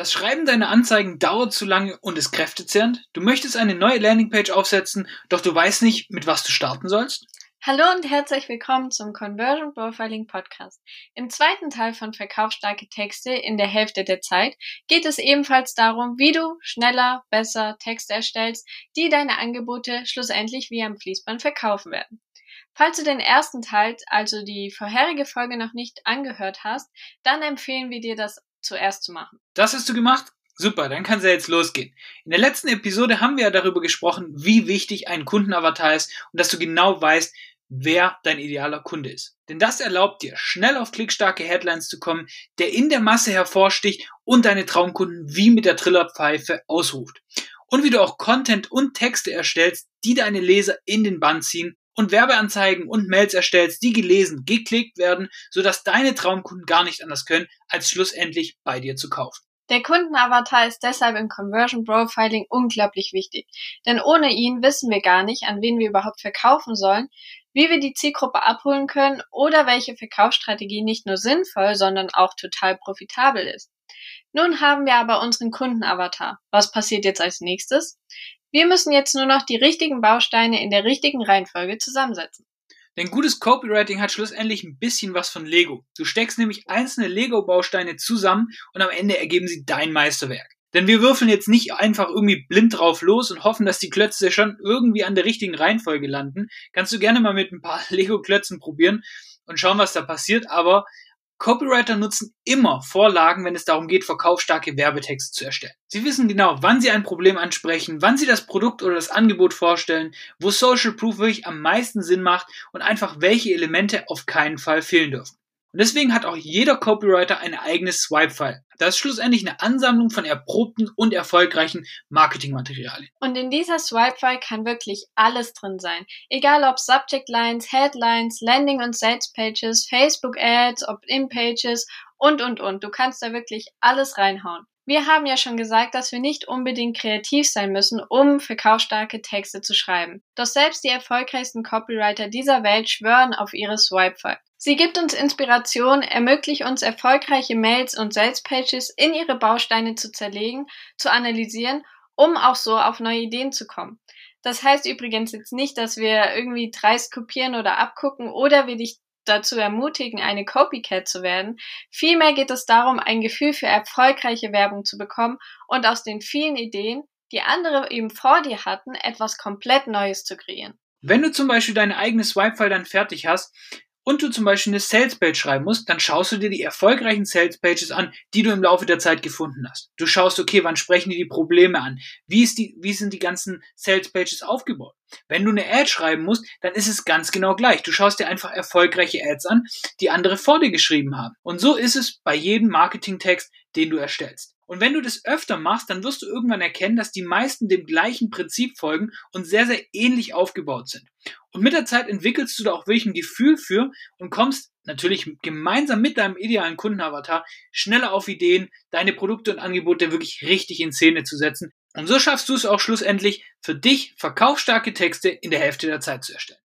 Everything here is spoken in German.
Das Schreiben deiner Anzeigen dauert zu lange und ist kräftezehrend. Du möchtest eine neue Landingpage aufsetzen, doch du weißt nicht, mit was du starten sollst. Hallo und herzlich willkommen zum Conversion Profiling Podcast. Im zweiten Teil von Verkaufsstarke Texte in der Hälfte der Zeit geht es ebenfalls darum, wie du schneller, besser Texte erstellst, die deine Angebote schlussendlich wie am Fließband verkaufen werden. Falls du den ersten Teil, also die vorherige Folge noch nicht angehört hast, dann empfehlen wir dir das zuerst zu machen. Das hast du gemacht? Super, dann kann es ja jetzt losgehen. In der letzten Episode haben wir ja darüber gesprochen, wie wichtig ein Kundenavatar ist und dass du genau weißt, wer dein idealer Kunde ist. Denn das erlaubt dir, schnell auf klickstarke Headlines zu kommen, der in der Masse hervorsticht und deine Traumkunden wie mit der Trillerpfeife ausruft. Und wie du auch Content und Texte erstellst, die deine Leser in den Bann ziehen und Werbeanzeigen und Mails erstellst, die gelesen, geklickt werden, sodass deine Traumkunden gar nicht anders können, als schlussendlich bei dir zu kaufen. Der Kundenavatar ist deshalb im Conversion Profiling unglaublich wichtig, denn ohne ihn wissen wir gar nicht, an wen wir überhaupt verkaufen sollen, wie wir die Zielgruppe abholen können oder welche Verkaufsstrategie nicht nur sinnvoll, sondern auch total profitabel ist. Nun haben wir aber unseren Kundenavatar. Was passiert jetzt als nächstes? Wir müssen jetzt nur noch die richtigen Bausteine in der richtigen Reihenfolge zusammensetzen. Denn gutes Copywriting hat schlussendlich ein bisschen was von Lego. Du steckst nämlich einzelne Lego-Bausteine zusammen und am Ende ergeben sie dein Meisterwerk. Denn wir würfeln jetzt nicht einfach irgendwie blind drauf los und hoffen, dass die Klötze schon irgendwie an der richtigen Reihenfolge landen. Kannst du gerne mal mit ein paar Lego-Klötzen probieren und schauen, was da passiert. Aber Copywriter nutzen immer Vorlagen, wenn es darum geht, verkaufsstarke Werbetexte zu erstellen. Sie wissen genau, wann sie ein Problem ansprechen, wann sie das Produkt oder das Angebot vorstellen, wo Social Proof wirklich am meisten Sinn macht und einfach welche Elemente auf keinen Fall fehlen dürfen. Und deswegen hat auch jeder Copywriter ein eigenes Swipe-File. Das ist schlussendlich eine Ansammlung von erprobten und erfolgreichen Marketingmaterialien. Und in dieser Swipe-File kann wirklich alles drin sein. Egal ob Subject Lines, Headlines, Landing- und Sales-Pages, Facebook-Ads, Opt-in-Pages und, und, und. Du kannst da wirklich alles reinhauen. Wir haben ja schon gesagt, dass wir nicht unbedingt kreativ sein müssen, um verkaufsstarke Texte zu schreiben. Doch selbst die erfolgreichsten Copywriter dieser Welt schwören auf ihre Swipe-File. Sie gibt uns Inspiration, ermöglicht uns erfolgreiche Mails und Salespages in ihre Bausteine zu zerlegen, zu analysieren, um auch so auf neue Ideen zu kommen. Das heißt übrigens jetzt nicht, dass wir irgendwie dreist kopieren oder abgucken oder wir dich dazu ermutigen, eine Copycat zu werden. Vielmehr geht es darum, ein Gefühl für erfolgreiche Werbung zu bekommen und aus den vielen Ideen, die andere eben vor dir hatten, etwas komplett Neues zu kreieren. Wenn du zum Beispiel deine eigene Swipe-File dann fertig hast, und du zum Beispiel eine Sales-Page schreiben musst, dann schaust du dir die erfolgreichen Sales-Pages an, die du im Laufe der Zeit gefunden hast. Du schaust, okay, wann sprechen die die Probleme an? Wie, ist die, wie sind die ganzen Sales-Pages aufgebaut? Wenn du eine Ad schreiben musst, dann ist es ganz genau gleich. Du schaust dir einfach erfolgreiche Ads an, die andere vor dir geschrieben haben. Und so ist es bei jedem Marketingtext, den du erstellst. Und wenn du das öfter machst, dann wirst du irgendwann erkennen, dass die meisten dem gleichen Prinzip folgen und sehr, sehr ähnlich aufgebaut sind. Und mit der Zeit entwickelst du da auch wirklich ein Gefühl für und kommst natürlich gemeinsam mit deinem idealen Kundenavatar schneller auf Ideen, deine Produkte und Angebote wirklich richtig in Szene zu setzen. Und so schaffst du es auch schlussendlich, für dich verkaufsstarke Texte in der Hälfte der Zeit zu erstellen.